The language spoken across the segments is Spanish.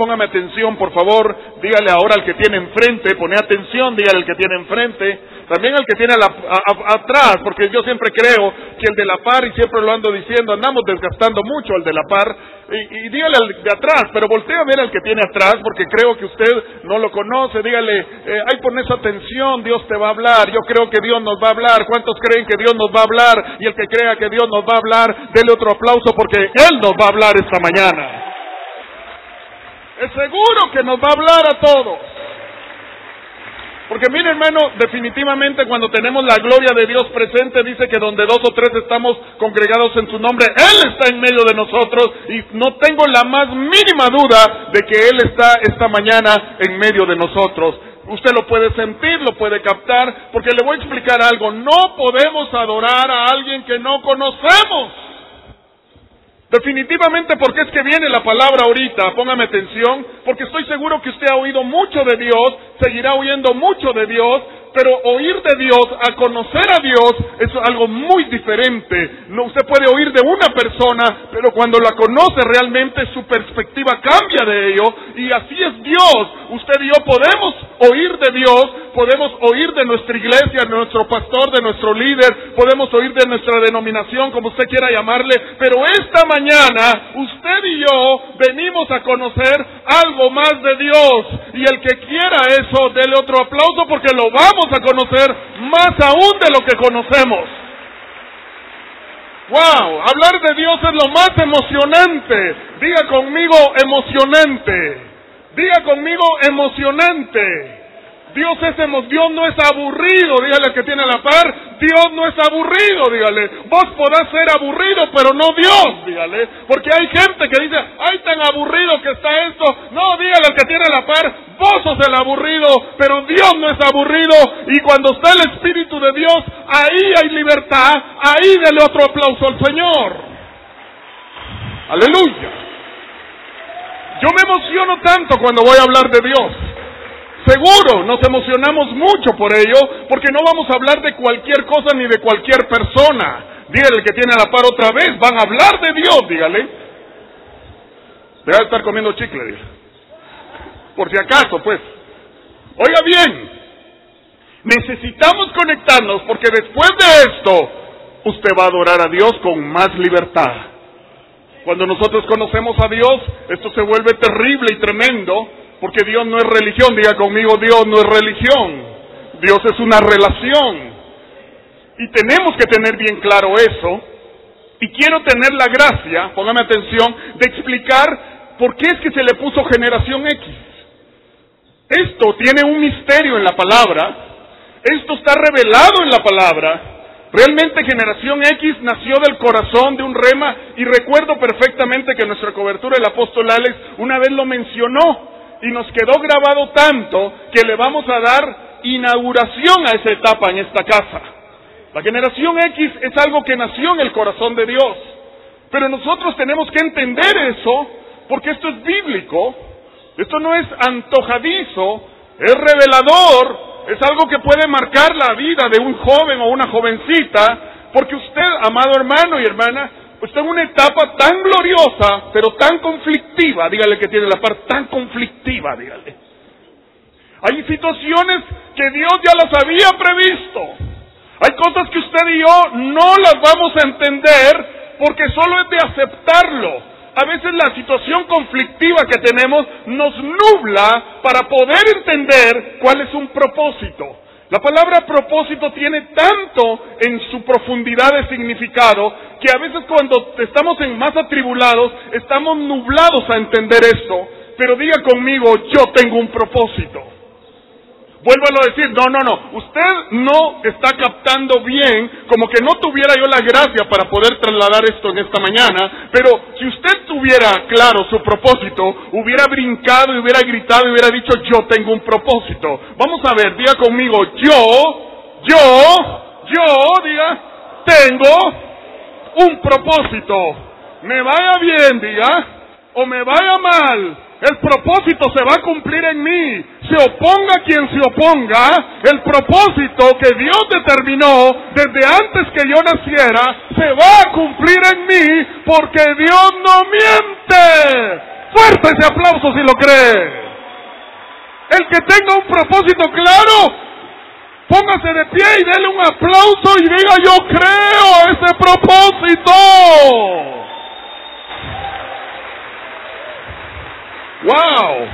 póngame atención, por favor. Dígale ahora al que tiene enfrente, pone atención, dígale al que tiene enfrente. También al que tiene atrás, porque yo siempre creo que el de la par, y siempre lo ando diciendo, andamos desgastando mucho al de la par. Y, dígale al de atrás, pero voltea a ver al que tiene atrás, porque creo que usted no lo conoce. Dígale, eh, ahí pones atención, Dios te va a hablar. Yo creo que Dios nos va a hablar. ¿Cuántos creen que Dios nos va a hablar? Y el que crea que Dios nos va a hablar, dele otro aplauso porque Él nos va a hablar esta mañana. Es seguro que nos va a hablar a todos. Porque mire hermano, definitivamente cuando tenemos la gloria de Dios presente, dice que donde dos o tres estamos congregados en su nombre, Él está en medio de nosotros y no tengo la más mínima duda de que Él está esta mañana en medio de nosotros. Usted lo puede sentir, lo puede captar, porque le voy a explicar algo. No podemos adorar a alguien que no conocemos. Definitivamente porque es que viene la palabra ahorita, póngame atención, porque estoy seguro que usted ha oído mucho de Dios, seguirá oyendo mucho de Dios, pero oír de Dios, a conocer a Dios, es algo muy diferente. No, usted puede oír de una persona, pero cuando la conoce realmente su perspectiva cambia de ello, y así es Dios. Usted y yo podemos oír de Dios, podemos oír de nuestra iglesia, de nuestro pastor, de nuestro líder, podemos oír de nuestra denominación, como usted quiera llamarle, pero esta mañana usted y yo venimos a conocer algo más de Dios, y el que quiera eso, dele otro aplauso porque lo vamos a conocer más aún de lo que conocemos. Wow, hablar de Dios es lo más emocionante. Diga conmigo emocionante. Diga conmigo emocionante. Dios es Dios no es aburrido, dígale al que tiene la par, Dios no es aburrido, dígale. Vos podás ser aburrido, pero no Dios, dígale. Porque hay gente que dice, ay tan aburrido que está esto. No, dígale al que tiene la par, vos sos el aburrido, pero Dios no es aburrido. Y cuando está el Espíritu de Dios, ahí hay libertad, ahí dele otro aplauso al Señor. Aleluya. Yo me emociono tanto cuando voy a hablar de Dios. Seguro, nos emocionamos mucho por ello, porque no vamos a hablar de cualquier cosa ni de cualquier persona. Dígale el que tiene a la par otra vez, van a hablar de Dios, dígale. Deja de estar comiendo chicle. Por si acaso, pues. Oiga bien, necesitamos conectarnos porque después de esto, usted va a adorar a Dios con más libertad. Cuando nosotros conocemos a Dios, esto se vuelve terrible y tremendo porque Dios no es religión, diga conmigo, Dios no es religión. Dios es una relación. Y tenemos que tener bien claro eso. Y quiero tener la gracia, póngame atención, de explicar por qué es que se le puso generación X. Esto tiene un misterio en la palabra. Esto está revelado en la palabra. Realmente generación X nació del corazón de un rema y recuerdo perfectamente que nuestra cobertura, el apóstol Alex, una vez lo mencionó y nos quedó grabado tanto que le vamos a dar inauguración a esa etapa en esta casa. La generación X es algo que nació en el corazón de Dios. Pero nosotros tenemos que entender eso porque esto es bíblico, esto no es antojadizo, es revelador, es algo que puede marcar la vida de un joven o una jovencita, porque usted, amado hermano y hermana, está en una etapa tan gloriosa, pero tan conflictiva, dígale que tiene la parte tan conflictiva, dígale. Hay situaciones que Dios ya las había previsto. Hay cosas que usted y yo no las vamos a entender porque solo es de aceptarlo. A veces la situación conflictiva que tenemos nos nubla para poder entender cuál es un propósito. La palabra propósito tiene tanto en su profundidad de significado que a veces cuando estamos en más atribulados estamos nublados a entender esto. Pero diga conmigo, yo tengo un propósito. Vuélvalo a decir, no, no, no, usted no está captando bien, como que no tuviera yo la gracia para poder trasladar esto en esta mañana, pero si usted tuviera claro su propósito, hubiera brincado y hubiera gritado y hubiera dicho, yo tengo un propósito. Vamos a ver, diga conmigo, yo, yo, yo, diga, tengo un propósito. Me vaya bien, diga, o me vaya mal, el propósito se va a cumplir en mí. Se oponga quien se oponga. El propósito que Dios determinó desde antes que yo naciera se va a cumplir en mí porque Dios no miente. Fuerte ese aplauso si lo cree. El que tenga un propósito claro, póngase de pie y déle un aplauso y diga yo creo ese propósito. Wow.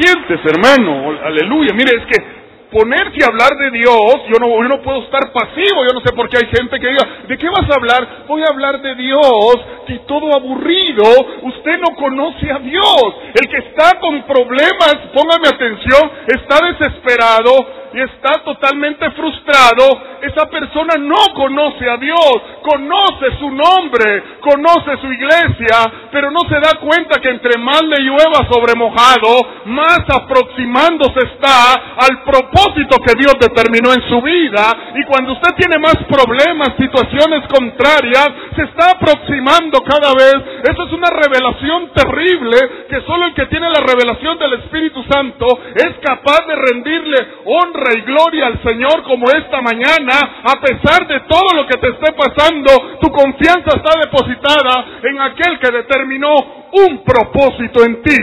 Sientes, hermano, aleluya. Mire, es que ponerse a hablar de Dios, yo no, yo no puedo estar pasivo, yo no sé por qué hay gente que diga, ¿de qué vas a hablar? Voy a hablar de Dios, y todo aburrido, usted no conoce a Dios. El que está con problemas, póngame atención, está desesperado, y está totalmente frustrado, esa persona no conoce a Dios, conoce su nombre, conoce su iglesia, pero no se da cuenta que entre más le llueva sobre mojado, más aproximándose está al propósito que Dios determinó en su vida. Y cuando usted tiene más problemas, situaciones contrarias, se está aproximando cada vez. Eso es una revelación terrible que solo el que tiene la revelación del Espíritu Santo es capaz de rendirle honra y gloria al Señor como esta mañana, a pesar de todo lo que te esté pasando, tu confianza está depositada en aquel que determinó un propósito en ti.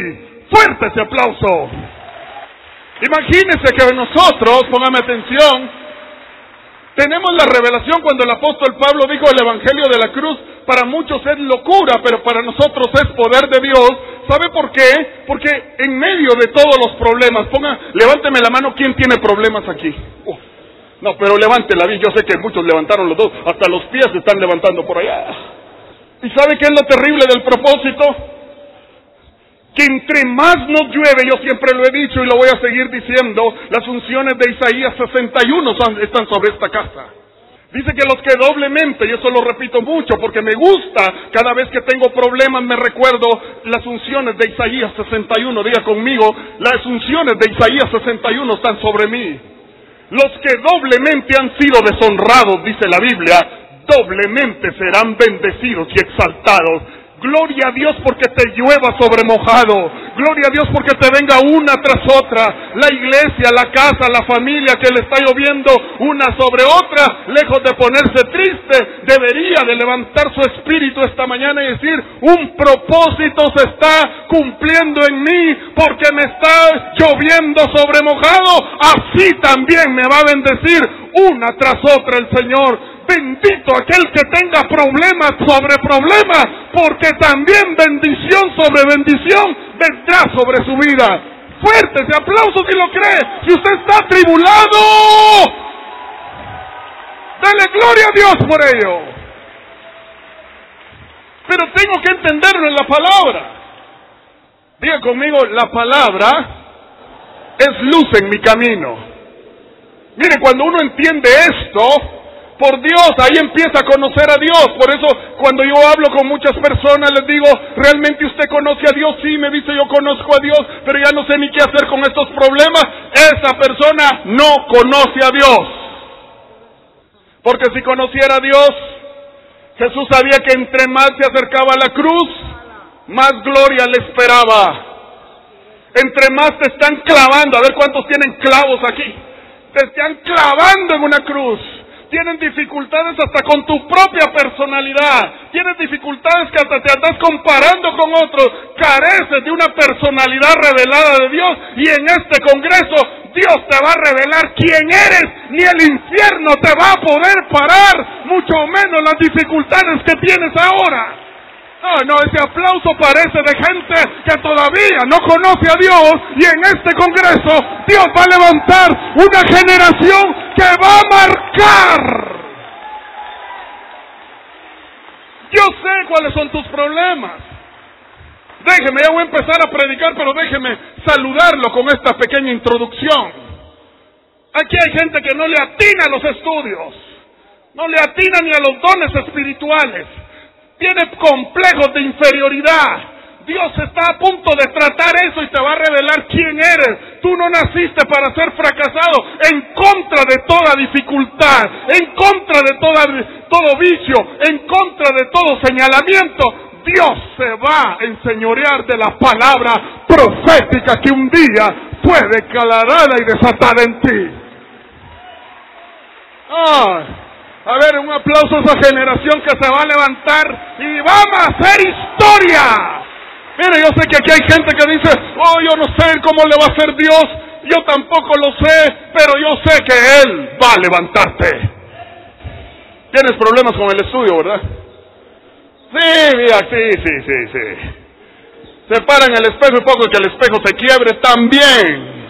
Fuerte ese aplauso. Imagínese que nosotros, póngame atención, tenemos la revelación cuando el apóstol Pablo dijo el Evangelio de la cruz, para muchos es locura, pero para nosotros es poder de Dios. ¿Sabe por qué? Porque en medio de todos los problemas, ponga, levánteme la mano, ¿quién tiene problemas aquí? no, pero levántela, yo sé que muchos levantaron los dos, hasta los pies se están levantando por allá. ¿Y sabe qué es lo terrible del propósito? que entre más nos llueve, yo siempre lo he dicho y lo voy a seguir diciendo, las funciones de Isaías 61 están sobre esta casa. Dice que los que doblemente, y eso lo repito mucho porque me gusta, cada vez que tengo problemas me recuerdo las funciones de Isaías 61, diga conmigo, las funciones de Isaías 61 están sobre mí. Los que doblemente han sido deshonrados, dice la Biblia, doblemente serán bendecidos y exaltados. Gloria a Dios porque te llueva sobre mojado. Gloria a Dios porque te venga una tras otra. La iglesia, la casa, la familia que le está lloviendo una sobre otra, lejos de ponerse triste, debería de levantar su espíritu esta mañana y decir, un propósito se está cumpliendo en mí porque me está lloviendo sobre mojado. Así también me va a bendecir una tras otra el Señor. Bendito aquel que tenga problemas sobre problemas, porque también bendición sobre bendición vendrá sobre su vida. Fuerte ese aplauso si lo cree. Si usted está tribulado, dale gloria a Dios por ello. Pero tengo que entenderlo en la palabra. Diga conmigo, la palabra es luz en mi camino. Mire, cuando uno entiende esto, por Dios, ahí empieza a conocer a Dios. Por eso cuando yo hablo con muchas personas les digo, ¿realmente usted conoce a Dios? Sí, me dice yo conozco a Dios, pero ya no sé ni qué hacer con estos problemas. Esa persona no conoce a Dios. Porque si conociera a Dios, Jesús sabía que entre más se acercaba a la cruz, más gloria le esperaba. Entre más te están clavando, a ver cuántos tienen clavos aquí. Te están clavando en una cruz. Tienen dificultades hasta con tu propia personalidad, tienes dificultades que hasta te andas comparando con otros, careces de una personalidad revelada de Dios. Y en este Congreso Dios te va a revelar quién eres, ni el infierno te va a poder parar, mucho menos las dificultades que tienes ahora. No, no, ese aplauso parece de gente que todavía no conoce a Dios y en este Congreso Dios va a levantar una generación que va a marcar. Yo sé cuáles son tus problemas. Déjeme, ya voy a empezar a predicar, pero déjeme saludarlo con esta pequeña introducción. Aquí hay gente que no le atina a los estudios, no le atina ni a los dones espirituales tiene complejos de inferioridad. Dios está a punto de tratar eso y te va a revelar quién eres. Tú no naciste para ser fracasado en contra de toda dificultad, en contra de todo vicio, en contra de todo señalamiento. Dios se va a enseñorear de la palabra profética que un día fue declarada y desatada en ti. Ah. A ver, un aplauso a esa generación que se va a levantar y vamos a hacer historia. Mire, yo sé que aquí hay gente que dice, oh, yo no sé cómo le va a hacer Dios, yo tampoco lo sé, pero yo sé que Él va a levantarte. Tienes problemas con el estudio, ¿verdad? Sí, mira, sí, sí, sí, sí. Se para en el espejo y poco que el espejo se quiebre también.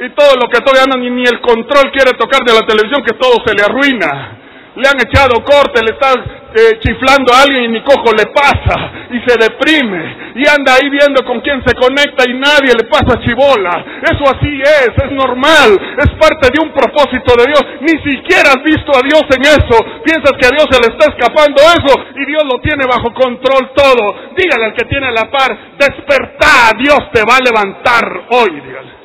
Y todo lo que todavía no, ni, ni el control quiere tocar de la televisión, que todo se le arruina le han echado corte, le está eh, chiflando a alguien y ni cojo le pasa y se deprime y anda ahí viendo con quién se conecta y nadie le pasa chivola. Eso así es, es normal, es parte de un propósito de Dios. Ni siquiera has visto a Dios en eso. Piensas que a Dios se le está escapando eso y Dios lo tiene bajo control todo. Dígale al que tiene la par, despertá, Dios te va a levantar hoy, dígale.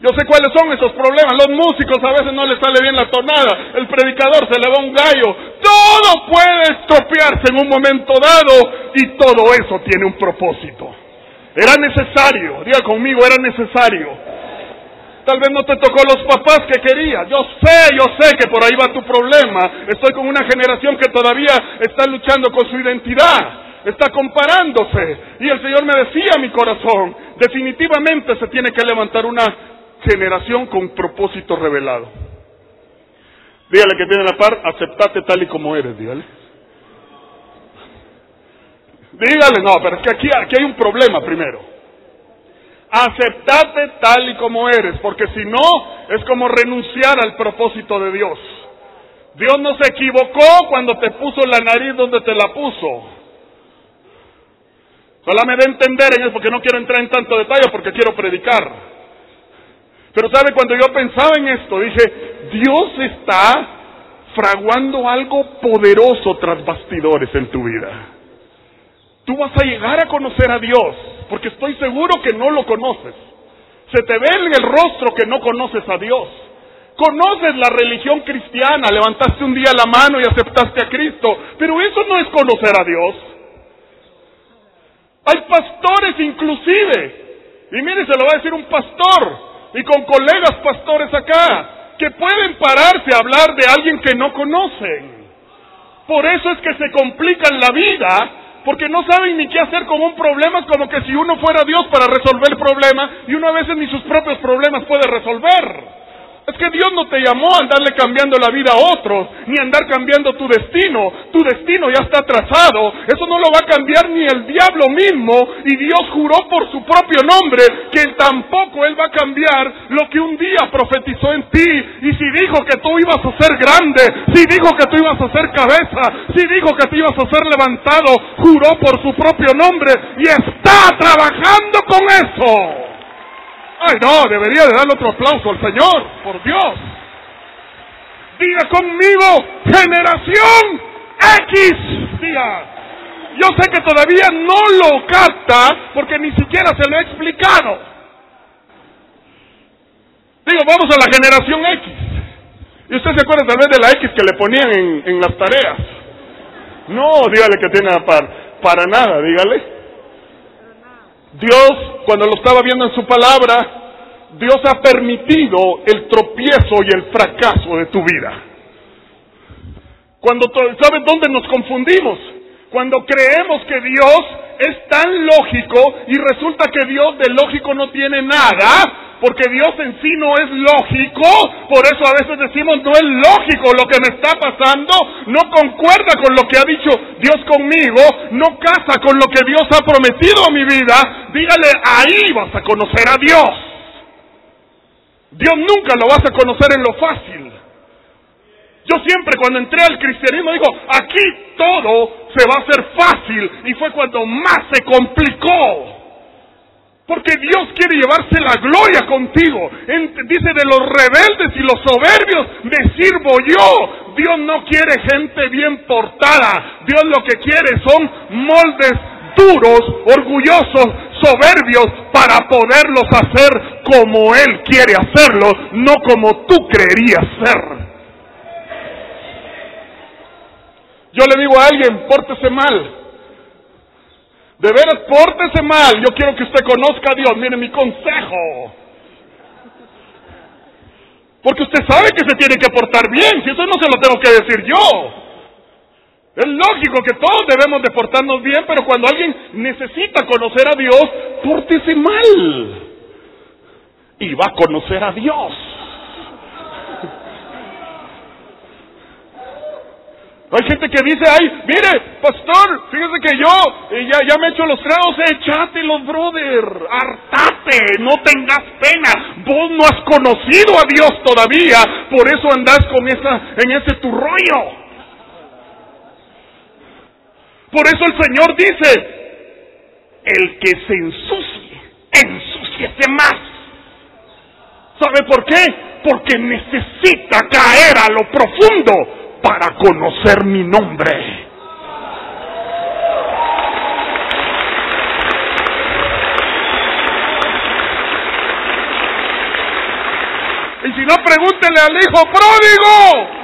Yo sé cuáles son esos problemas. Los músicos a veces no les sale bien la tonada. El predicador se le va un gallo. Todo puede estropearse en un momento dado y todo eso tiene un propósito. Era necesario, diga conmigo, era necesario. Tal vez no te tocó los papás que querías. Yo sé, yo sé que por ahí va tu problema. Estoy con una generación que todavía está luchando con su identidad está comparándose. Y el Señor me decía mi corazón, definitivamente se tiene que levantar una generación con propósito revelado. Dígale que tiene la par, aceptate tal y como eres, dígale. Dígale, no, pero es que aquí, aquí hay un problema primero. Aceptate tal y como eres, porque si no, es como renunciar al propósito de Dios. Dios no se equivocó cuando te puso la nariz donde te la puso. Solo me da entender en eso, porque no quiero entrar en tanto detalle, porque quiero predicar. Pero sabe, cuando yo pensaba en esto, dije, Dios está fraguando algo poderoso tras bastidores en tu vida. Tú vas a llegar a conocer a Dios, porque estoy seguro que no lo conoces. Se te ve en el rostro que no conoces a Dios. Conoces la religión cristiana, levantaste un día la mano y aceptaste a Cristo, pero eso no es conocer a Dios. Hay pastores inclusive, y mire, se lo va a decir un pastor, y con colegas pastores acá que pueden pararse a hablar de alguien que no conocen. Por eso es que se complican la vida, porque no saben ni qué hacer con un problema, como que si uno fuera Dios para resolver el problema, y uno a veces ni sus propios problemas puede resolver. Es que Dios no te llamó a andarle cambiando la vida a otros, ni a andar cambiando tu destino. Tu destino ya está trazado. Eso no lo va a cambiar ni el diablo mismo. Y Dios juró por su propio nombre que tampoco Él va a cambiar lo que un día profetizó en ti. Y si dijo que tú ibas a ser grande, si dijo que tú ibas a ser cabeza, si dijo que tú ibas a ser levantado, juró por su propio nombre y está trabajando con eso. Ay, no, debería de darle otro aplauso al Señor, por Dios. Diga conmigo, generación X. Diga, yo sé que todavía no lo capta porque ni siquiera se lo he explicado. Digo, vamos a la generación X. Y usted se acuerda tal vez de la X que le ponían en, en las tareas. No, dígale que tiene par, para nada, dígale. Dios, cuando lo estaba viendo en su palabra, Dios ha permitido el tropiezo y el fracaso de tu vida. Cuando, ¿sabes dónde nos confundimos? Cuando creemos que Dios es tan lógico y resulta que Dios de lógico no tiene nada, porque Dios en sí no es lógico, por eso a veces decimos no es lógico lo que me está pasando, no concuerda con lo que ha dicho Dios conmigo, no casa con lo que Dios ha prometido a mi vida, dígale ahí vas a conocer a Dios. Dios nunca lo vas a conocer en lo fácil. Yo siempre cuando entré al cristianismo digo, aquí todo se va a hacer fácil y fue cuando más se complicó. Porque Dios quiere llevarse la gloria contigo. dice de los rebeldes y los soberbios, me sirvo yo. Dios no quiere gente bien portada. Dios lo que quiere son moldes duros, orgullosos, soberbios, para poderlos hacer como Él quiere hacerlo, no como tú creerías ser. Yo le digo a alguien, pórtese mal. De veras, pórtese mal. Yo quiero que usted conozca a Dios. Mire mi consejo. Porque usted sabe que se tiene que portar bien. Si eso no se lo tengo que decir yo. Es lógico que todos debemos de portarnos bien, pero cuando alguien necesita conocer a Dios, pórtese mal. Y va a conocer a Dios. Hay gente que dice, ay, mire, pastor, fíjese que yo eh, ya, ya me he hecho los tragos, los brother, hartate, no tengas pena, vos no has conocido a Dios todavía, por eso andás con esa, en ese tu rollo. Por eso el Señor dice, el que se ensucie, ensúciese más. ¿Sabe por qué? Porque necesita caer a lo profundo para conocer mi nombre. Y si no, pregúntele al hijo pródigo.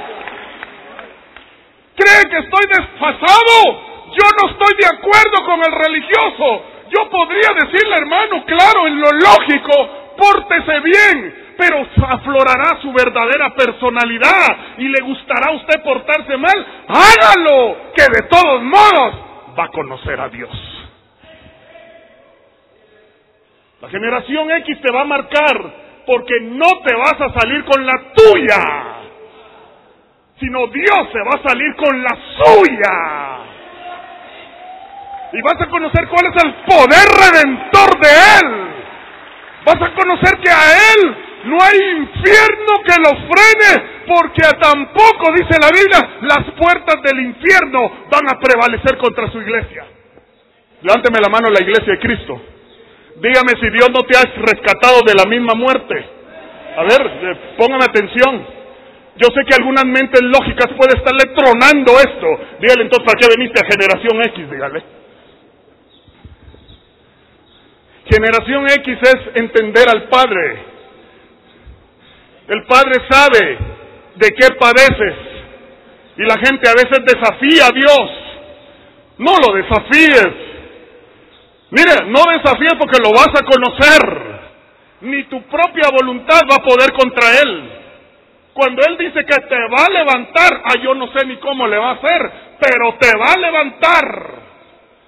¿Cree que estoy desfasado? Yo no estoy de acuerdo con el religioso. Yo podría decirle, hermano, claro, en lo lógico, pórtese bien, pero aflorará su verdadera personalidad y le gustará a usted portarse mal, hágalo, que de todos modos va a conocer a Dios. La generación X te va a marcar porque no te vas a salir con la tuya, sino Dios se va a salir con la suya. Y vas a conocer cuál es el poder redentor de Él. Vas a conocer que a Él no hay infierno que los frene, porque tampoco, dice la Biblia, las puertas del infierno van a prevalecer contra su iglesia. Levánteme la mano la iglesia de Cristo. Dígame si Dios no te ha rescatado de la misma muerte. A ver, eh, póngame atención. Yo sé que algunas mentes lógicas pueden estarle tronando esto. Dígale entonces, ¿para qué veniste a generación X? Dígale. Generación X es entender al Padre el Padre sabe de qué padeces. Y la gente a veces desafía a Dios. No lo desafíes. Mire, no desafíes porque lo vas a conocer. Ni tu propia voluntad va a poder contra Él. Cuando Él dice que te va a levantar, ah, yo no sé ni cómo le va a hacer, pero te va a levantar.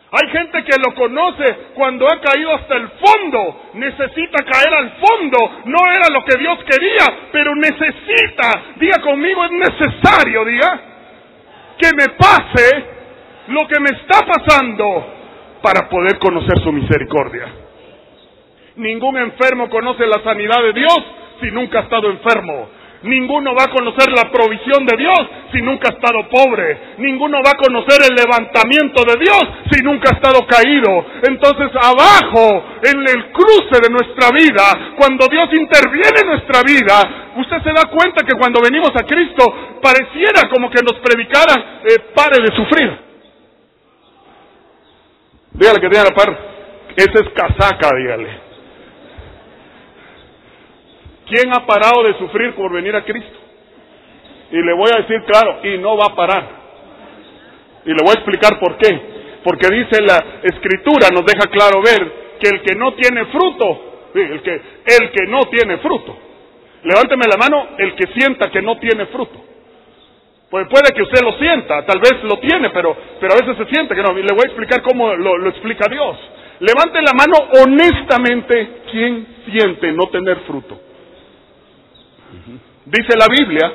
Hay gente que lo conoce cuando ha caído hasta el fondo. Necesita caer al fondo. No era lo que Dios quería, pero necesita. Diga conmigo, es necesario, diga, que me pase lo que me está pasando para poder conocer su misericordia. Ningún enfermo conoce la sanidad de Dios si nunca ha estado enfermo. Ninguno va a conocer la provisión de Dios si nunca ha estado pobre. Ninguno va a conocer el levantamiento de Dios si nunca ha estado caído. Entonces abajo, en el cruce de nuestra vida, cuando Dios interviene en nuestra vida, usted se da cuenta que cuando venimos a Cristo pareciera como que nos predicara, eh, pare de sufrir. Dígale que tiene la par. Esa es casaca, dígale. ¿Quién ha parado de sufrir por venir a Cristo? Y le voy a decir claro, y no va a parar. Y le voy a explicar por qué. Porque dice la escritura, nos deja claro ver que el que no tiene fruto, el que, no tiene fruto, levánteme la mano el que sienta que no tiene fruto. Pues puede que usted lo sienta, tal vez lo tiene, pero, pero a veces se siente que no. Y le voy a explicar cómo lo, lo explica Dios. Levante la mano honestamente, ¿quién siente no tener fruto? Dice la Biblia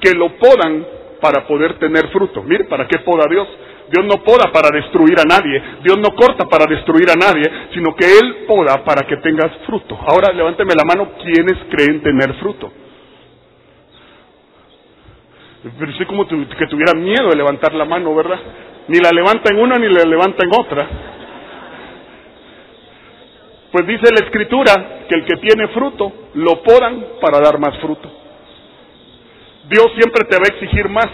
que lo podan para poder tener fruto. Mire, ¿para qué poda Dios? Dios no poda para destruir a nadie, Dios no corta para destruir a nadie, sino que Él poda para que tengas fruto. Ahora levánteme la mano, ¿quiénes creen tener fruto? Pero sí como que tuviera miedo de levantar la mano, ¿verdad? Ni la levanta en una ni la levanta en otra. Pues dice la escritura que el que tiene fruto lo podan para dar más fruto. Dios siempre te va a exigir más.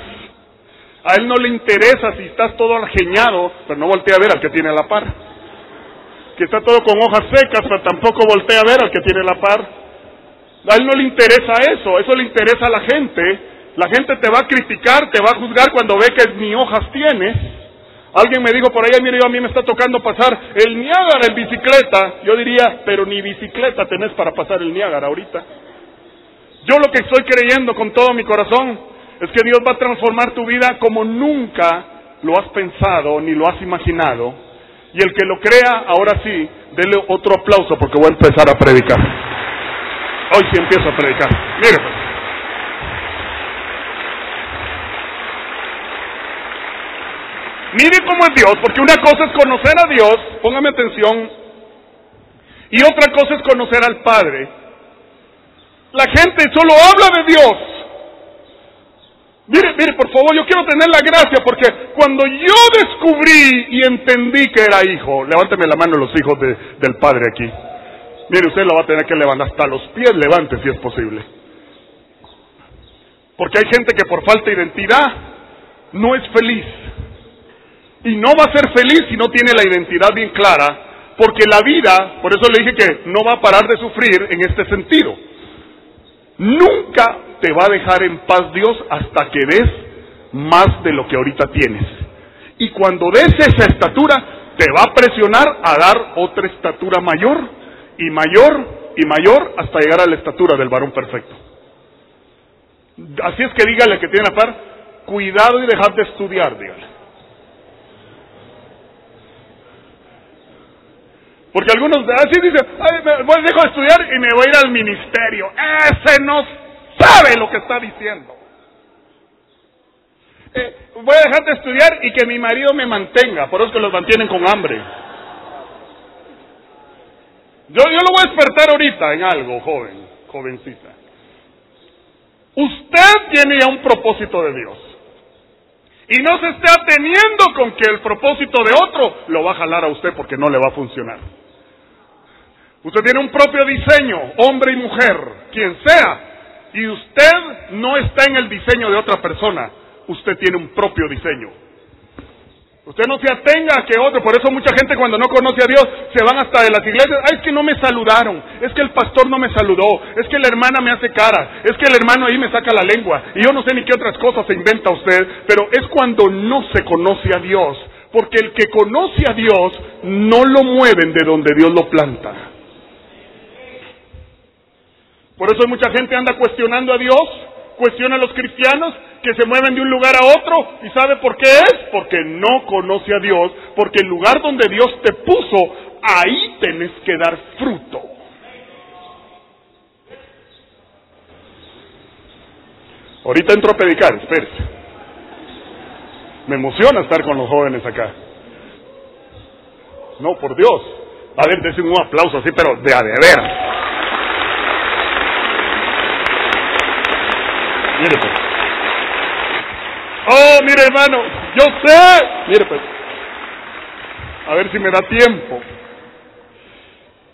A Él no le interesa si estás todo algeñado, pero no voltea a ver al que tiene la par. Que está todo con hojas secas, pero tampoco voltea a ver al que tiene la par. A Él no le interesa eso, eso le interesa a la gente. La gente te va a criticar, te va a juzgar cuando ve que ni hojas tienes. Alguien me dijo por ahí, mire, a mí me está tocando pasar el Niágara en bicicleta. Yo diría, pero ni bicicleta tenés para pasar el Niágara ahorita. Yo lo que estoy creyendo con todo mi corazón es que Dios va a transformar tu vida como nunca lo has pensado ni lo has imaginado. Y el que lo crea, ahora sí, dele otro aplauso porque voy a empezar a predicar. Hoy sí empiezo a predicar. Mire pues. Mire cómo es Dios, porque una cosa es conocer a Dios, póngame atención, y otra cosa es conocer al Padre. La gente solo habla de Dios. Mire, mire, por favor, yo quiero tener la gracia porque cuando yo descubrí y entendí que era hijo, levánteme la mano los hijos del Padre aquí. Mire, usted lo va a tener que levantar hasta los pies, levante si es posible. Porque hay gente que por falta de identidad no es feliz. Y no va a ser feliz si no tiene la identidad bien clara porque la vida, por eso le dije que no va a parar de sufrir en este sentido. Nunca te va a dejar en paz Dios hasta que des más de lo que ahorita tienes. Y cuando des esa estatura, te va a presionar a dar otra estatura mayor y mayor y mayor hasta llegar a la estatura del varón perfecto. Así es que dígale que tiene a par, cuidado y dejad de estudiar, dígale. Porque algunos así dicen, Ay, me, dejo de estudiar y me voy a ir al ministerio. Ese no sabe lo que está diciendo. Eh, voy a dejar de estudiar y que mi marido me mantenga, por eso que los mantienen con hambre. Yo, yo lo voy a despertar ahorita en algo, joven, jovencita. Usted tiene ya un propósito de Dios. Y no se esté ateniendo con que el propósito de otro lo va a jalar a usted porque no le va a funcionar. Usted tiene un propio diseño, hombre y mujer, quien sea, y usted no está en el diseño de otra persona, usted tiene un propio diseño. Usted no se atenga a que otro, por eso mucha gente cuando no conoce a Dios se van hasta de las iglesias, Ay, es que no me saludaron, es que el pastor no me saludó, es que la hermana me hace cara, es que el hermano ahí me saca la lengua, y yo no sé ni qué otras cosas se inventa usted, pero es cuando no se conoce a Dios, porque el que conoce a Dios no lo mueven de donde Dios lo planta. Por eso mucha gente anda cuestionando a Dios, cuestiona a los cristianos que se mueven de un lugar a otro. ¿Y sabe por qué es? Porque no conoce a Dios, porque el lugar donde Dios te puso, ahí tenés que dar fruto. Ahorita entro a predicar, espérese. Me emociona estar con los jóvenes acá. No, por Dios. A ver, decir un aplauso así, pero de a de ver. Mire pues. Oh, mire hermano, yo sé. Mire pues. A ver si me da tiempo.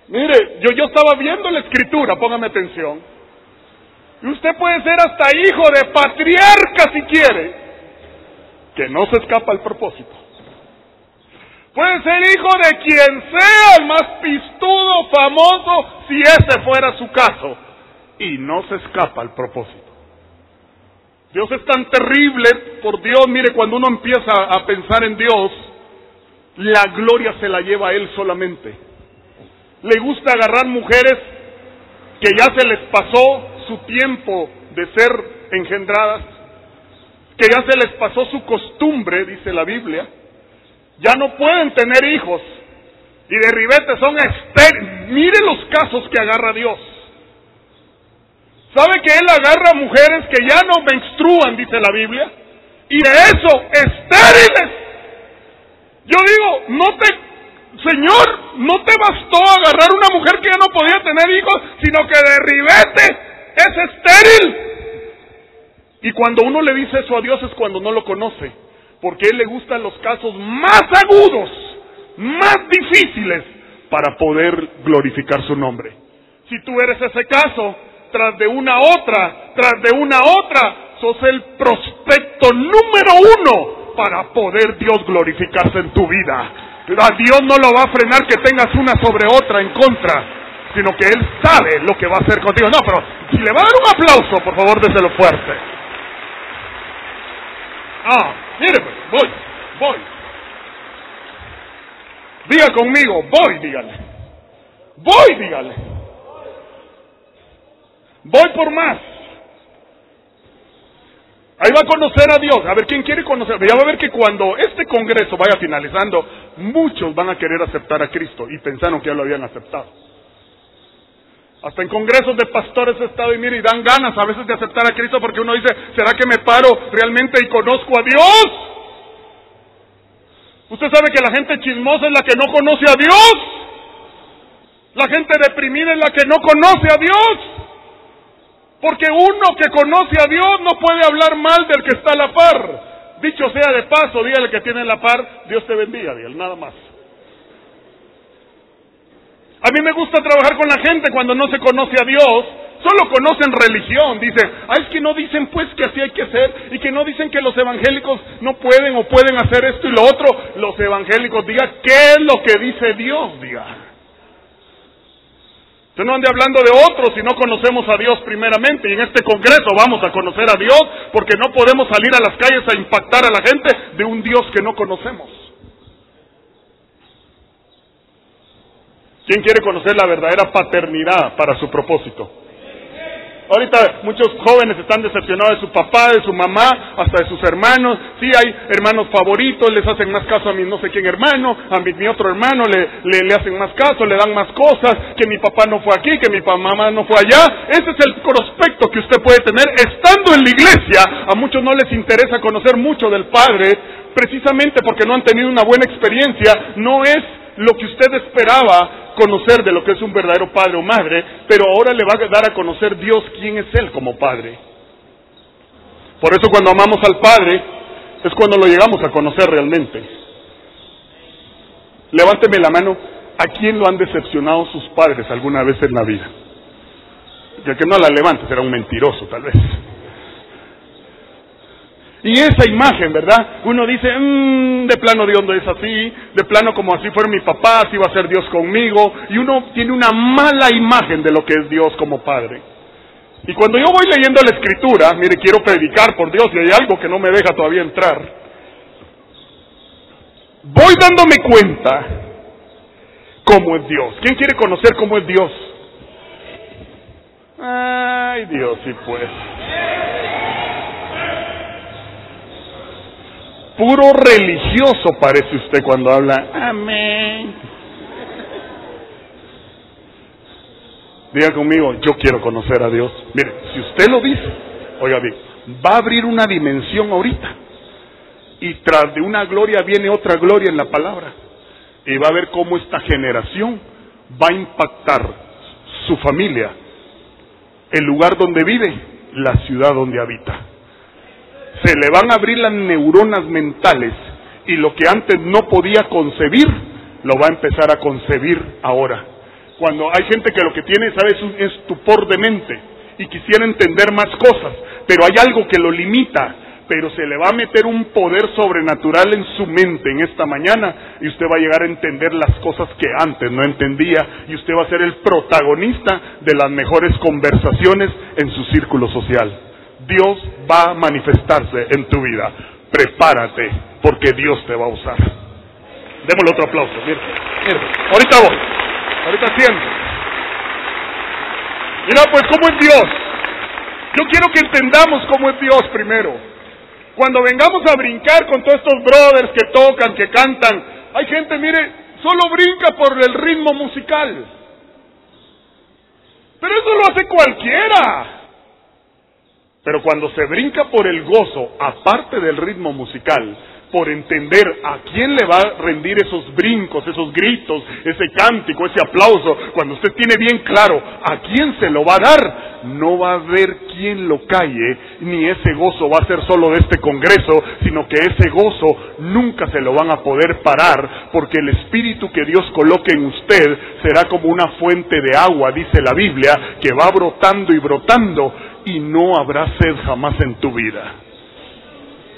Mire, yo, yo estaba viendo la escritura, póngame atención. Y usted puede ser hasta hijo de patriarca si quiere, que no se escapa al propósito. Puede ser hijo de quien sea el más pistudo, famoso, si ese fuera su caso, y no se escapa al propósito. Dios es tan terrible, por Dios, mire, cuando uno empieza a pensar en Dios, la gloria se la lleva a Él solamente. Le gusta agarrar mujeres que ya se les pasó su tiempo de ser engendradas, que ya se les pasó su costumbre, dice la Biblia, ya no pueden tener hijos y de ribete son estériles. Mire los casos que agarra Dios. ¿Sabe que Él agarra mujeres que ya no menstruan, dice la Biblia? Y de eso, estériles. Yo digo, no te, Señor, no te bastó agarrar una mujer que ya no podía tener hijos, sino que de ribete es estéril. Y cuando uno le dice eso a Dios es cuando no lo conoce, porque a Él le gustan los casos más agudos, más difíciles, para poder glorificar su nombre. Si tú eres ese caso, tras de una otra, tras de una otra, sos el prospecto número uno para poder Dios glorificarse en tu vida. A Dios no lo va a frenar que tengas una sobre otra en contra, sino que Él sabe lo que va a hacer contigo. No, pero si le va a dar un aplauso, por favor, lo fuerte. Ah, mire, pues, voy, voy. Diga conmigo, voy, dígale. Voy, dígale. Voy por más. Ahí va a conocer a Dios. A ver, ¿quién quiere conocer? Ya va a ver que cuando este congreso vaya finalizando, muchos van a querer aceptar a Cristo y pensaron que ya lo habían aceptado. Hasta en congresos de pastores he estado y mire, y dan ganas a veces de aceptar a Cristo porque uno dice, ¿será que me paro realmente y conozco a Dios? Usted sabe que la gente chismosa es la que no conoce a Dios. La gente deprimida es la que no conoce a Dios. Porque uno que conoce a Dios no puede hablar mal del que está a la par. Dicho sea de paso, dígale que tiene la par, Dios te bendiga, dígale, nada más. A mí me gusta trabajar con la gente cuando no se conoce a Dios, solo conocen religión. Dice, ah, es que no dicen pues que así hay que hacer y que no dicen que los evangélicos no pueden o pueden hacer esto y lo otro. Los evangélicos digan, ¿qué es lo que dice Dios? Diga. Usted no ande hablando de otros si no conocemos a Dios primeramente. Y en este congreso vamos a conocer a Dios porque no podemos salir a las calles a impactar a la gente de un Dios que no conocemos. ¿Quién quiere conocer la verdadera paternidad para su propósito? Ahorita muchos jóvenes están decepcionados de su papá, de su mamá, hasta de sus hermanos. Sí, hay hermanos favoritos, les hacen más caso a mi no sé quién hermano, a mi, otro hermano le, le, hacen más caso, le dan más cosas, que mi papá no fue aquí, que mi mamá no fue allá. Ese es el prospecto que usted puede tener estando en la iglesia. A muchos no les interesa conocer mucho del Padre, precisamente porque no han tenido una buena experiencia. No es lo que usted esperaba conocer de lo que es un verdadero padre o madre, pero ahora le va a dar a conocer Dios quién es Él como padre. Por eso cuando amamos al Padre es cuando lo llegamos a conocer realmente. Levánteme la mano, ¿a quién lo han decepcionado sus padres alguna vez en la vida? Ya que no la levante será un mentiroso tal vez. Y esa imagen, ¿verdad? Uno dice, mmm, de plano Dios no es así, de plano como así fuera mi papá, así va a ser Dios conmigo. Y uno tiene una mala imagen de lo que es Dios como Padre. Y cuando yo voy leyendo la escritura, mire, quiero predicar por Dios y hay algo que no me deja todavía entrar. Voy dándome cuenta cómo es Dios. ¿Quién quiere conocer cómo es Dios? Ay, Dios, sí pues. Puro religioso parece usted cuando habla. Amén. Diga conmigo, yo quiero conocer a Dios. Mire, si usted lo dice, oiga bien, va a abrir una dimensión ahorita. Y tras de una gloria viene otra gloria en la palabra. Y va a ver cómo esta generación va a impactar su familia, el lugar donde vive, la ciudad donde habita se le van a abrir las neuronas mentales y lo que antes no podía concebir, lo va a empezar a concebir ahora. Cuando hay gente que lo que tiene, ¿sabes? Un estupor de mente y quisiera entender más cosas, pero hay algo que lo limita, pero se le va a meter un poder sobrenatural en su mente en esta mañana y usted va a llegar a entender las cosas que antes no entendía y usted va a ser el protagonista de las mejores conversaciones en su círculo social. Dios va a manifestarse en tu vida. Prepárate, porque Dios te va a usar. Démosle otro aplauso. Mira, mira. Ahorita voy. Ahorita siento. Mira, pues, ¿cómo es Dios? Yo quiero que entendamos cómo es Dios primero. Cuando vengamos a brincar con todos estos brothers que tocan, que cantan, hay gente, mire, solo brinca por el ritmo musical. Pero eso lo hace cualquiera. Pero cuando se brinca por el gozo, aparte del ritmo musical, por entender a quién le va a rendir esos brincos, esos gritos, ese cántico, ese aplauso, cuando usted tiene bien claro a quién se lo va a dar, no va a haber quien lo calle, ni ese gozo va a ser solo de este Congreso, sino que ese gozo nunca se lo van a poder parar, porque el Espíritu que Dios coloque en usted será como una fuente de agua, dice la Biblia, que va brotando y brotando y no habrá sed jamás en tu vida.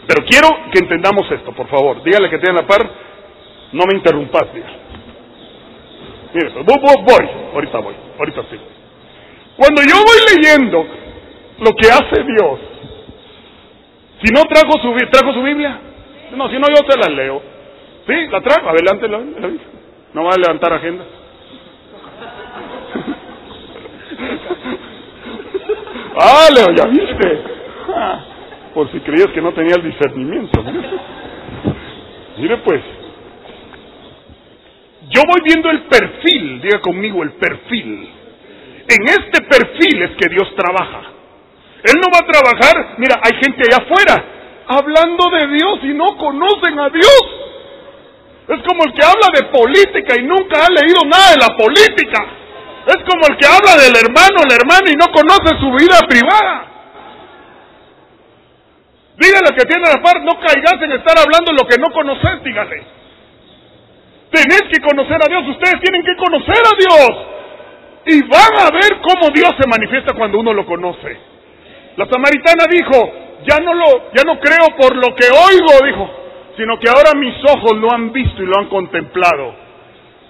Pero quiero que entendamos esto, por favor. Dígale que tiene la par, no me interrumpas. Mire, voy, voy, ahorita voy, ahorita sí. Cuando yo voy leyendo lo que hace Dios, si no trajo su, trajo su Biblia, no, si no yo te la leo. Sí, la trajo, adelante la, la No va a levantar agenda. Ah, Leo, ya viste. por si creías que no tenía el discernimiento. Mire pues, yo voy viendo el perfil, diga conmigo el perfil. En este perfil es que Dios trabaja. Él no va a trabajar, mira, hay gente allá afuera hablando de Dios y no conocen a Dios. Es como el que habla de política y nunca ha leído nada de la política. Es como el que habla del hermano, el hermano y no conoce su vida privada. Dígale que tiene la par, no caigas en estar hablando lo que no conoces, dígale. Tenés que conocer a Dios, ustedes tienen que conocer a Dios. Y van a ver cómo Dios se manifiesta cuando uno lo conoce. La samaritana dijo, ya no lo, ya no creo por lo que oigo, dijo, sino que ahora mis ojos lo han visto y lo han contemplado.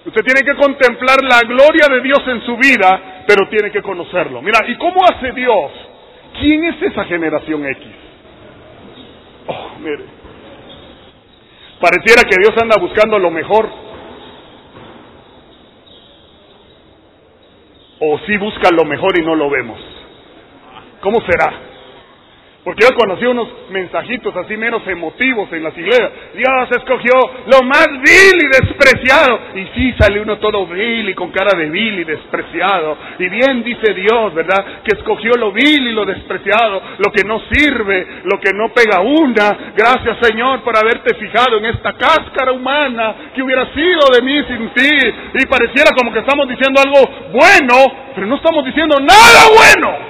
Usted tiene que contemplar la gloria de Dios en su vida, pero tiene que conocerlo. Mira, ¿y cómo hace Dios? ¿Quién es esa generación X? Oh, mire. Pareciera que Dios anda buscando lo mejor. O si busca lo mejor y no lo vemos. ¿Cómo será? Porque yo conocí unos mensajitos así menos emotivos en las iglesias. Dios escogió lo más vil y despreciado. Y sí, sale uno todo vil y con cara de vil y despreciado. Y bien dice Dios, ¿verdad? Que escogió lo vil y lo despreciado, lo que no sirve, lo que no pega una. Gracias Señor por haberte fijado en esta cáscara humana que hubiera sido de mí sin ti. Y pareciera como que estamos diciendo algo bueno, pero no estamos diciendo nada bueno.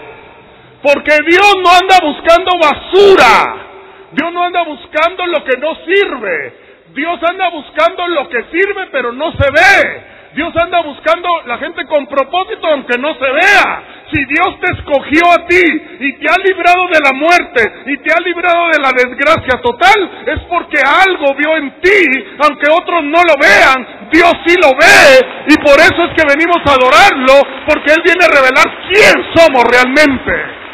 Porque Dios no anda buscando basura. Dios no anda buscando lo que no sirve. Dios anda buscando lo que sirve pero no se ve. Dios anda buscando la gente con propósito aunque no se vea. Si Dios te escogió a ti y te ha librado de la muerte y te ha librado de la desgracia total, es porque algo vio en ti, aunque otros no lo vean, Dios sí lo ve y por eso es que venimos a adorarlo, porque Él viene a revelar quién somos realmente.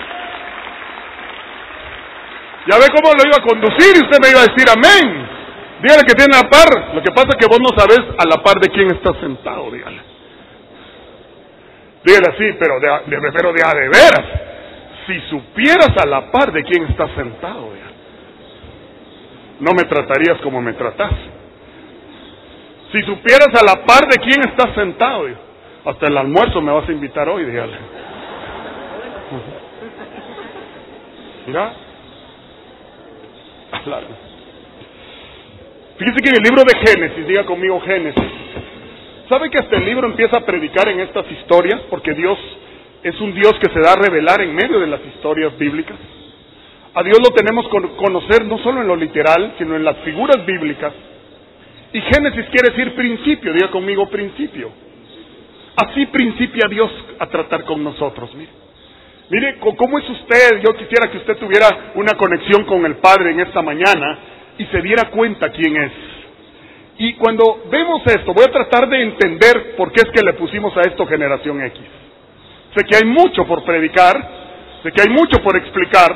Ya ve cómo lo iba a conducir y usted me iba a decir amén. Dígale que tiene la par. Lo que pasa es que vos no sabes a la par de quién está sentado, dígale. Dígale así, pero de, de, pero de a de veras. Si supieras a la par de quién está sentado, dígale, no me tratarías como me tratas. Si supieras a la par de quién está sentado, hasta el almuerzo me vas a invitar hoy, dígale. Mira, Fíjese que en el libro de Génesis, diga conmigo Génesis, ¿sabe que este libro empieza a predicar en estas historias? Porque Dios es un Dios que se da a revelar en medio de las historias bíblicas. A Dios lo tenemos que conocer no solo en lo literal, sino en las figuras bíblicas. Y Génesis quiere decir principio, diga conmigo principio. Así principia Dios a tratar con nosotros, mire. Mire, ¿cómo es usted? Yo quisiera que usted tuviera una conexión con el Padre en esta mañana y se diera cuenta quién es. Y cuando vemos esto, voy a tratar de entender por qué es que le pusimos a esto generación X. Sé que hay mucho por predicar, sé que hay mucho por explicar,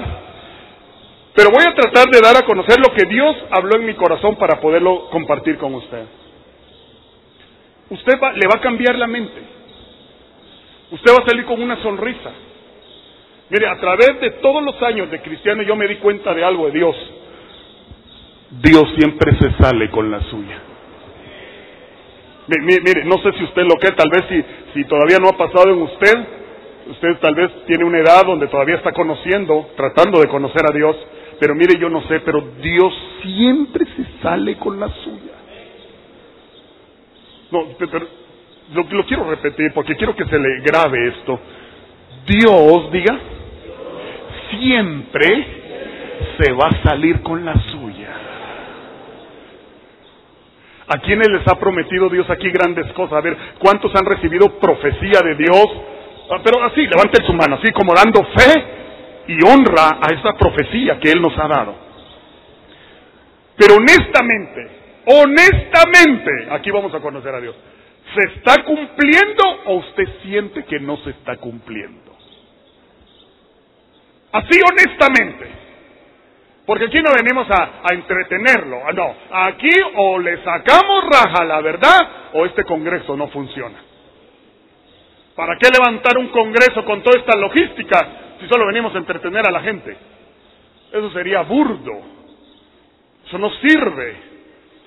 pero voy a tratar de dar a conocer lo que Dios habló en mi corazón para poderlo compartir con usted. Usted le va a cambiar la mente. Usted va a salir con una sonrisa. Mire, a través de todos los años de cristiano yo me di cuenta de algo de Dios. Dios siempre se sale con la suya. Mire, no sé si usted lo que, tal vez si, si todavía no ha pasado en usted, usted tal vez tiene una edad donde todavía está conociendo, tratando de conocer a Dios, pero mire, yo no sé, pero Dios siempre se sale con la suya. No, pero lo, lo quiero repetir porque quiero que se le grabe esto. Dios, diga, siempre se va a salir con la suya. ¿A quiénes les ha prometido Dios aquí grandes cosas? A ver, ¿cuántos han recibido profecía de Dios? Ah, pero así, levanten su mano, así como dando fe y honra a esa profecía que Él nos ha dado. Pero honestamente, honestamente, aquí vamos a conocer a Dios. ¿Se está cumpliendo o usted siente que no se está cumpliendo? Así honestamente. Porque aquí no venimos a, entretenerlo. Ah, no, aquí o le sacamos raja la verdad o este Congreso no funciona. ¿Para qué levantar un Congreso con toda esta logística si solo venimos a entretener a la gente? Eso sería burdo. Eso no sirve.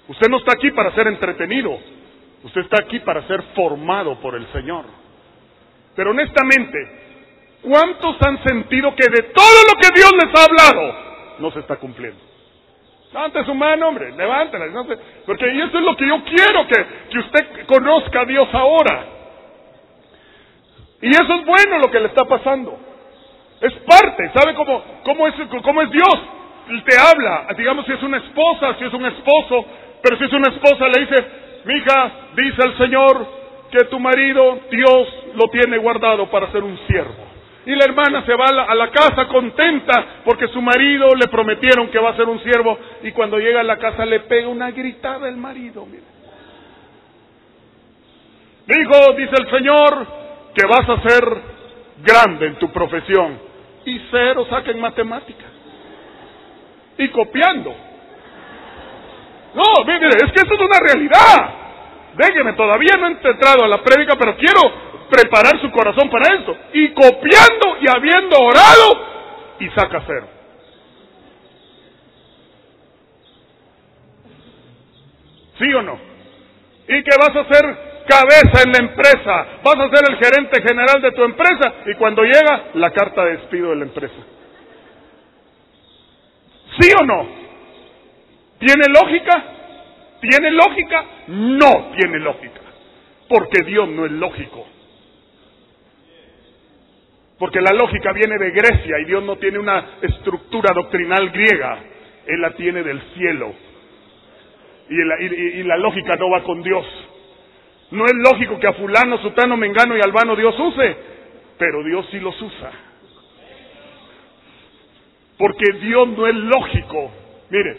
Usted no está aquí para ser entretenido. Usted está aquí para ser formado por el Señor. Pero honestamente, ¿cuántos han sentido que de todo lo que Dios les ha hablado no se está cumpliendo? Levante su mano, hombre, levántela. Porque eso es lo que yo quiero, que, que usted conozca a Dios ahora. Y eso es bueno lo que le está pasando. Es parte, ¿sabe cómo, cómo, es, cómo es Dios? Él te habla, digamos si es una esposa, si es un esposo, pero si es una esposa le dice, mija, dice el Señor que tu marido, Dios lo tiene guardado para ser un siervo. Y la hermana se va a la, casa contenta porque su marido le prometieron que va a ser un siervo y cuando llega a la casa le pega una gritada el marido. Mire. Dijo, dice el Señor, que vas a ser grande en tu profesión y cero saca en matemáticas y copiando. No, mire, es que eso es una realidad. Déjeme, todavía no he entrado a la prédica, pero quiero preparar su corazón para eso. Y copiando y habiendo orado, y saca cero. ¿Sí o no? ¿Y qué vas a hacer cabeza en la empresa? Vas a ser el gerente general de tu empresa y cuando llega la carta de despido de la empresa. ¿Sí o no? ¿Tiene lógica? ¿Tiene lógica? No tiene lógica. Porque Dios no es lógico. Porque la lógica viene de Grecia y Dios no tiene una estructura doctrinal griega. Él la tiene del cielo. Y la, lógica no va con Dios. No es lógico que a fulano, sutano, mengano y albano Dios use, pero Dios sí los usa. Porque Dios no es lógico. Mire,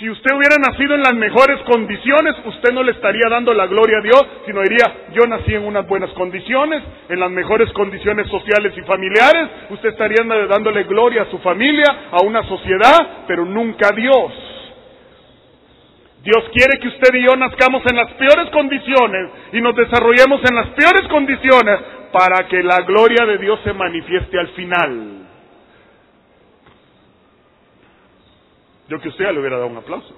si usted hubiera nacido en las mejores condiciones, usted no le estaría dando la gloria a Dios, sino diría, yo nací en unas buenas condiciones, en las mejores condiciones sociales y familiares, usted estaría dándole gloria a su familia, a una sociedad, pero nunca a Dios. Dios quiere que usted y yo nazcamos en las peores condiciones y nos desarrollemos en las peores condiciones para que la gloria de Dios se manifieste al final. Yo que usted le hubiera dado un aplauso.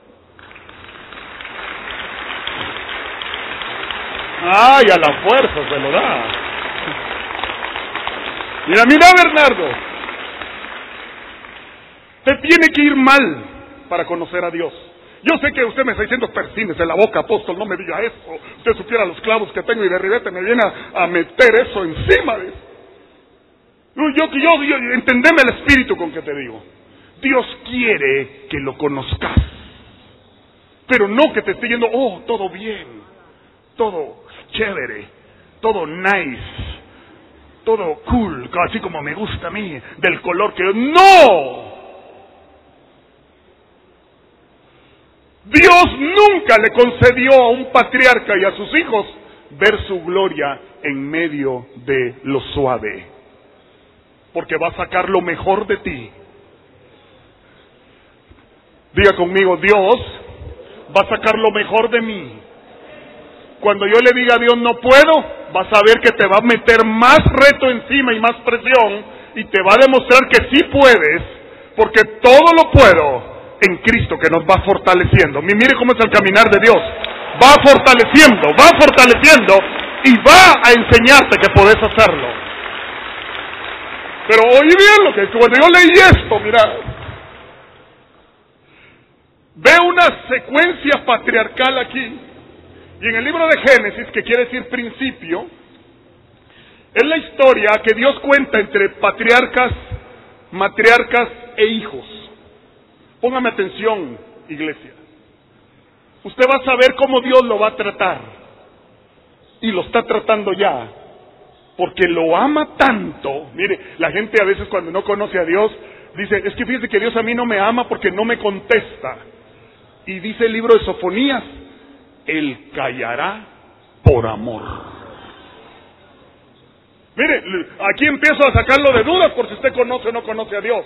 Ay, a la fuerza se lo da. Mira, mira Bernardo. Te tiene que ir mal para conocer a Dios. Yo sé que usted me está diciendo persines en la boca, apóstol, no me diga eso. Usted supiera los clavos que tengo y de ribete me viene a, meter eso encima de. Yo, yo, yo, yo, entendeme el espíritu con que te digo. Dios quiere que lo conozcas. Pero no que te esté yendo, oh, todo bien, todo chévere, todo nice, todo cool, así como me gusta a mí, del color que... ¡No! Dios nunca le concedió a un patriarca y a sus hijos ver su gloria en medio de lo suave. Porque va a sacar lo mejor de ti. Diga conmigo, Dios va a sacar lo mejor de mí. Cuando yo le diga a Dios no puedo, vas a ver que te va a meter más reto encima y más presión y te va a demostrar que sí puedes, porque todo lo puedo en Cristo que nos va fortaleciendo. Mire cómo es el caminar de Dios. Va fortaleciendo, va fortaleciendo y va a enseñarte que podés hacerlo. Pero oí bien lo que cuando yo leí esto, mira, veo una secuencia patriarcal aquí. Y en el libro de Génesis, que quiere decir principio, es la historia que Dios cuenta entre patriarcas, matriarcas e hijos. Póngame atención, iglesia. Usted va a saber cómo Dios lo va a tratar. Y lo está tratando ya. Porque lo ama tanto. Mire, la gente a veces cuando no conoce a Dios dice, es que fíjese que Dios a mí no me ama porque no me contesta. Y dice el libro de Sofonías, Él callará por amor. Mire, aquí empiezo a sacarlo de dudas por si usted conoce o no conoce a Dios.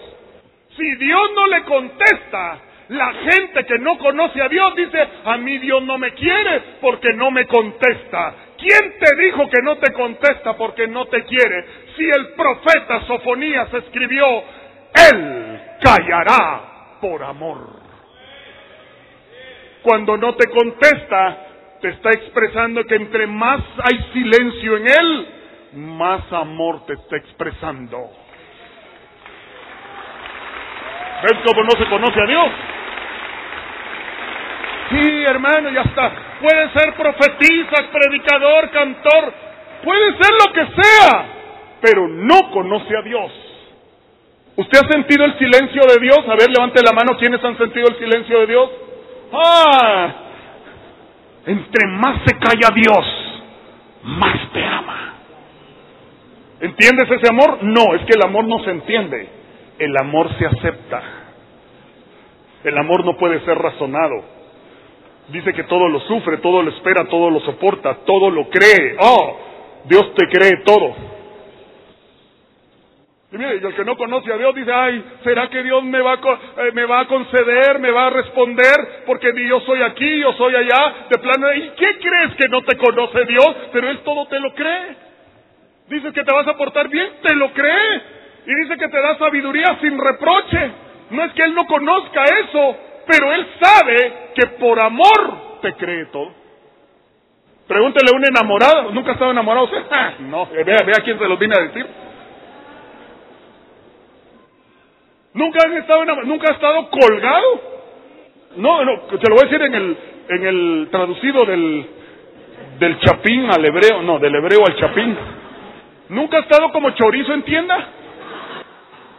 Si Dios no le contesta, la gente que no conoce a Dios dice, a mí Dios no me quiere porque no me contesta. ¿Quién te dijo que no te contesta porque no te quiere? Si el profeta Sofonías escribió, Él callará por amor. Cuando no te contesta, te está expresando que entre más hay silencio en él, más amor te está expresando. ¿Ves cómo no se conoce a Dios? Sí, hermano, ya está. Puede ser profetisa, predicador, cantor, puede ser lo que sea, pero no conoce a Dios. ¿Usted ha sentido el silencio de Dios? A ver, levante la mano, ¿quiénes han sentido el silencio de Dios? Ah, entre más se calla Dios, más te ama. ¿Entiendes ese amor? No, es que el amor no se entiende. El amor se acepta. El amor no puede ser razonado. Dice que todo lo sufre, todo lo espera, todo lo soporta, todo lo cree. Oh, Dios te cree todo. Y el que no conoce a Dios dice, ay, ¿será que Dios me va, a, eh, me va a conceder, me va a responder? Porque ni yo soy aquí, yo soy allá, de plano, ¿y qué crees que no te conoce Dios? Pero Él todo te lo cree. Dice que te vas a portar bien, te lo cree. Y dice que te da sabiduría sin reproche. No es que Él no conozca eso, pero Él sabe que por amor te cree todo. Pregúntele a un enamorado, ¿nunca ha estado enamorado no, vea, vea quién se lo viene a decir. ¿Nunca han estado nunca ha estado colgado? No, no, te lo voy a decir en el, en el traducido del, del chapín al hebreo, no, del hebreo al chapín. ¿Nunca ha estado como chorizo en tienda?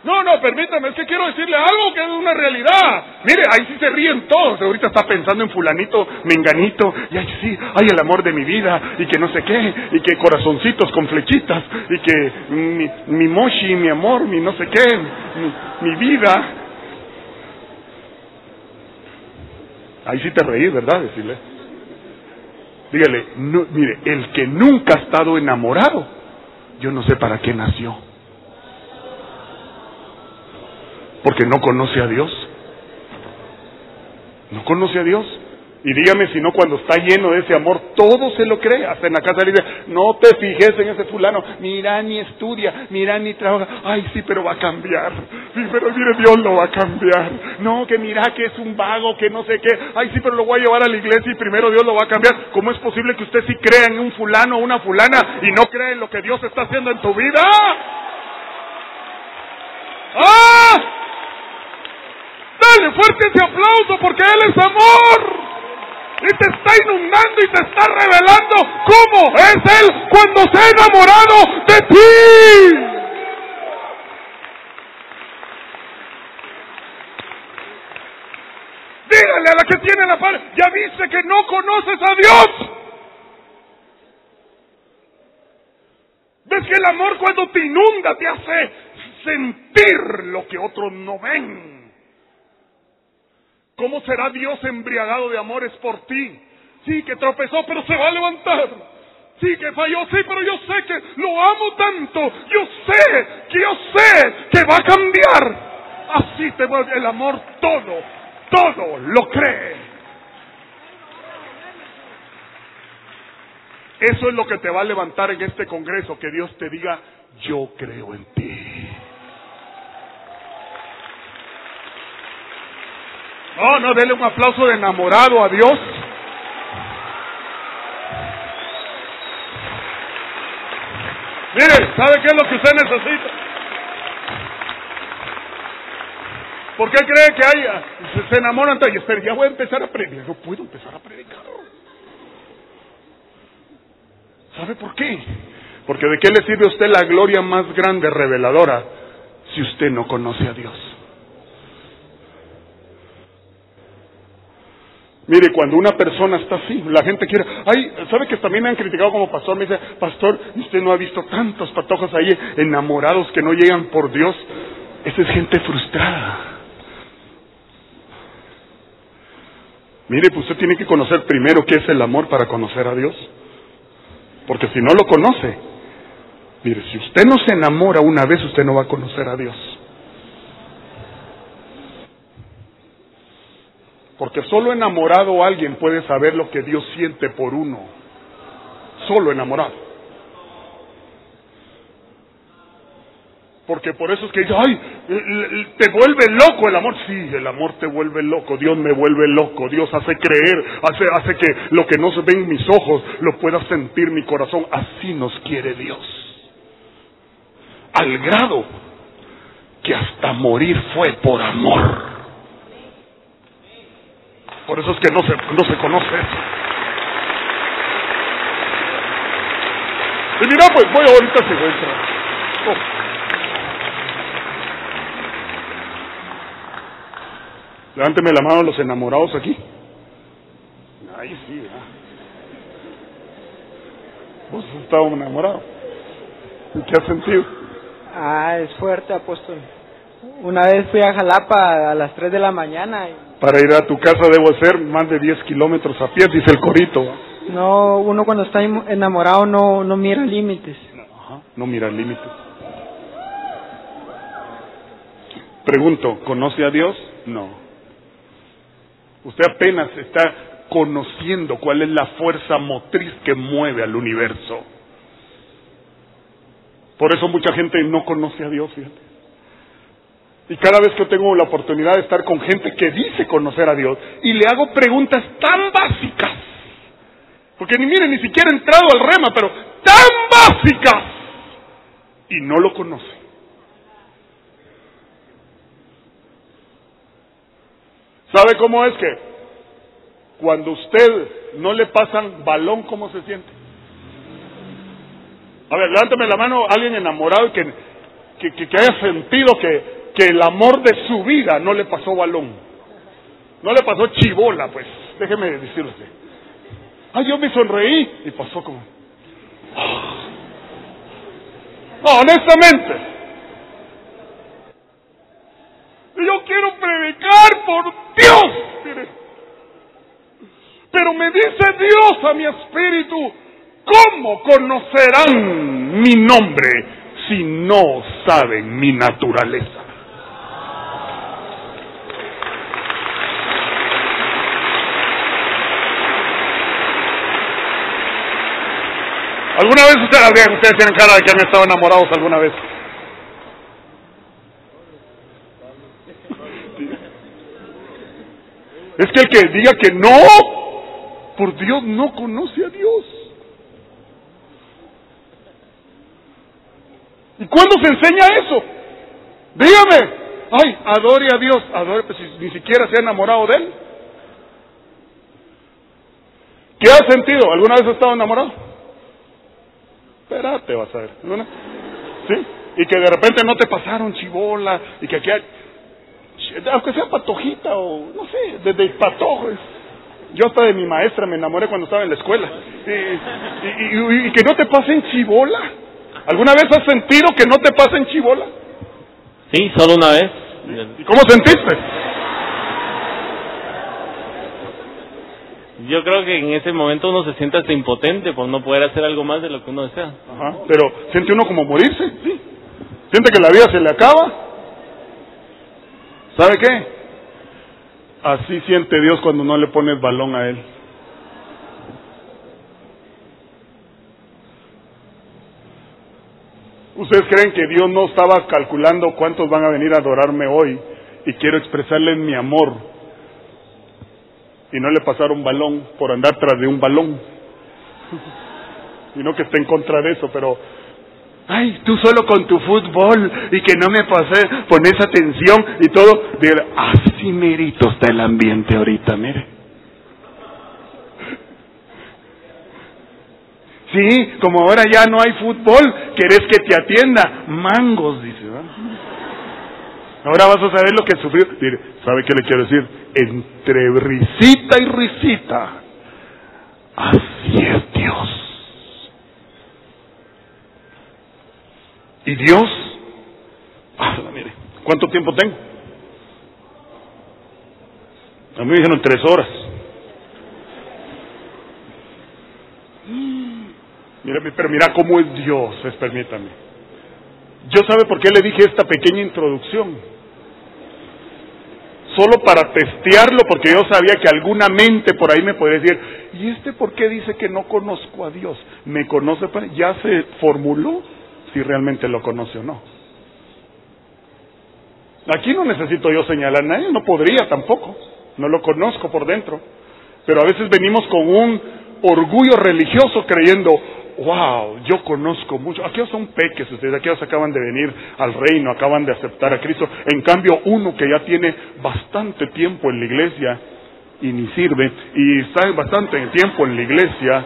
No, no, permítame, es que quiero decirle algo que es una realidad. Mire, ahí sí se ríen todos. Ahorita está pensando en fulanito, menganito, y ahí sí, hay el amor de mi vida, y que no sé qué, y que corazoncitos con flechitas, y que mi, mi moshi, mi amor, mi no sé qué, mi, vida. Ahí sí te reí, ¿verdad? Decirle. Dígale, no, mire, el que nunca ha estado enamorado, yo no sé para qué nació. Porque no conoce a Dios. No conoce a Dios. Y dígame si no, cuando está lleno de ese amor, todo se lo cree. Hasta en la casa le dice, no te fijes en ese fulano, mira ni estudia, mira ni trabaja. Ay, sí, pero va a cambiar. Sí, pero mire, Dios lo va a cambiar. No, que mira que es un vago, que no sé qué. Ay, sí, pero lo voy a llevar a la iglesia y primero Dios lo va a cambiar. ¿Cómo es posible que usted sí crea en un fulano o una fulana y no crea en lo que Dios está haciendo en tu vida? ¡Ah! Dale fuerte ese aplauso porque Él es amor. Y te está inundando y te está revelando cómo es Él cuando se ha enamorado de ti. Dígale a la que tiene la par, ya viste que no conoces a Dios. ¿Ves que el amor cuando te inunda te hace sentir lo que otros no ven? ¿Cómo será Dios embriagado de amores por ti? Sí, que tropezó, pero se va a levantar. Sí, que falló, sí, pero yo sé que lo amo tanto. Yo sé, que yo sé que va a cambiar. Así te vuelve el amor todo, todo lo cree. Eso es lo que te va a levantar en este congreso, que Dios te diga, yo creo en ti. No, no, dele un aplauso de enamorado a Dios. Mire, ¿sabe qué es lo que usted necesita? ¿Por qué cree que hay, se, enamoran? Y espera, ya voy a empezar a predicar. No puedo empezar a predicar. ¿Sabe por qué? Porque de qué le sirve a usted la gloria más grande reveladora si usted no conoce a Dios. Mire, cuando una persona está así, la gente quiere, ay, ¿sabe que también me han criticado como pastor? Me dice, pastor, usted no ha visto tantos patojos ahí enamorados que no llegan por Dios. Esa es gente frustrada. Mire, pues usted tiene que conocer primero qué es el amor para conocer a Dios. Porque si no lo conoce, mire, si usted no se enamora una vez, usted no va a conocer a Dios. Porque solo enamorado alguien puede saber lo que Dios siente por uno. Solo enamorado. Porque por eso es que ay, te vuelve loco el amor. Sí, el amor te vuelve loco. Dios me vuelve loco. Dios hace creer, hace, hace que lo que no se ve en mis ojos lo pueda sentir mi corazón. Así nos quiere Dios. Al grado que hasta morir fue por amor. Por eso es que no se, no se conoce eso. Y mira, pues voy ahorita se encuentra. Levánteme la mano los enamorados aquí. Ahí sí, ¿verdad? ¿Vos has estado enamorado? ¿Y qué has sentido? Ah, es fuerte, apóstol. Una vez fui a Jalapa a las 3 de la mañana. Y... Para ir a tu casa debo hacer más de 10 kilómetros a pie, dice el corito. No, uno cuando está enamorado no, no mira límites. No, no mira límites. Pregunto, ¿conoce a Dios? No. Usted apenas está conociendo cuál es la fuerza motriz que mueve al universo. Por eso mucha gente no conoce a Dios, fíjate. Y cada vez que tengo la oportunidad de estar con gente que dice conocer a Dios y le hago preguntas tan básicas, porque ni miren, ni siquiera he entrado al rema, pero tan básicas, y no lo conoce. ¿Sabe cómo es que cuando usted no le pasan balón, cómo se siente? A ver, levántame la mano alguien enamorado que, que, haya sentido que, que el amor de su vida no le pasó balón. No le pasó chivola, pues. Déjeme decirle. Ay, yo me sonreí y pasó como... No, honestamente. Yo quiero predicar por Dios. Pero me dice Dios a mi espíritu, ¿cómo conocerán mi nombre si no saben mi naturaleza? ¿Alguna vez ustedes, ustedes tienen cara de que han estado enamorados alguna vez? Es que el que diga que no, por Dios no conoce a Dios. ¿Y cuándo se enseña eso? Dígame, ay, adore a Dios, adore, pues ni siquiera se ha enamorado de Él. ¿Qué has sentido? ¿Alguna vez has estado enamorado? Espérate, vas a ver. ¿Sí? Y que de repente no te pasaron chibola y que aquí hay aunque sea patojita o no sé, desde patojos. Yo hasta de mi maestra me enamoré cuando estaba en la escuela. Y, que no te pasen chibola. ¿Alguna vez has sentido que no te pasen chibola? Sí, solo una vez. ¿Y cómo sentiste? Yo creo que en ese momento uno se siente hasta impotente por no poder hacer algo más de lo que uno desea. Pero siente uno como morirse, sí. Siente que la vida se le acaba ¿Sabe qué? Así siente Dios cuando no le pones balón a Él. ¿Ustedes creen que Dios no estaba calculando cuántos van a venir a adorarme hoy y quiero expresarles mi amor? Y no le pasaron balón por andar tras de un balón. y no que esté en contra de eso, pero Ay, tú solo con tu fútbol y que no me pasé, pones atención y todo. así merito está el ambiente ahorita, mire. Sí, como ahora ya no hay fútbol, querés que te atienda. Mangos, dice. Ahora vas a saber lo que sufrió. Mire, ¿sabe qué le quiero decir? Entre risita y risita. Así es Dios. Y Dios, mire, ¿cuánto tiempo tengo? A mí me dijeron tres horas. Mira, pero mira cómo es Dios, permítame. Yo sabe por qué le dije esta pequeña introducción. Solo para testearlo, porque yo sabía que alguna mente por ahí me podría decir, ¿y este por qué dice que no conozco a Dios? ¿Me conoce? Ya se formuló si realmente lo conoce o no. Aquí no necesito yo señalar a nadie, no podría tampoco, no lo conozco por dentro. Pero a veces venimos con un orgullo religioso creyendo, wow, yo conozco mucho. Aquellos son peques, ustedes aquellos acaban de venir al reino, acaban de aceptar a Cristo. En cambio, uno que ya tiene bastante tiempo en la iglesia y ni sirve, y está bastante tiempo en la iglesia,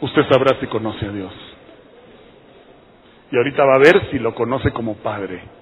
usted sabrá si conoce a Dios. Y ahorita va a ver si lo conoce como Padre.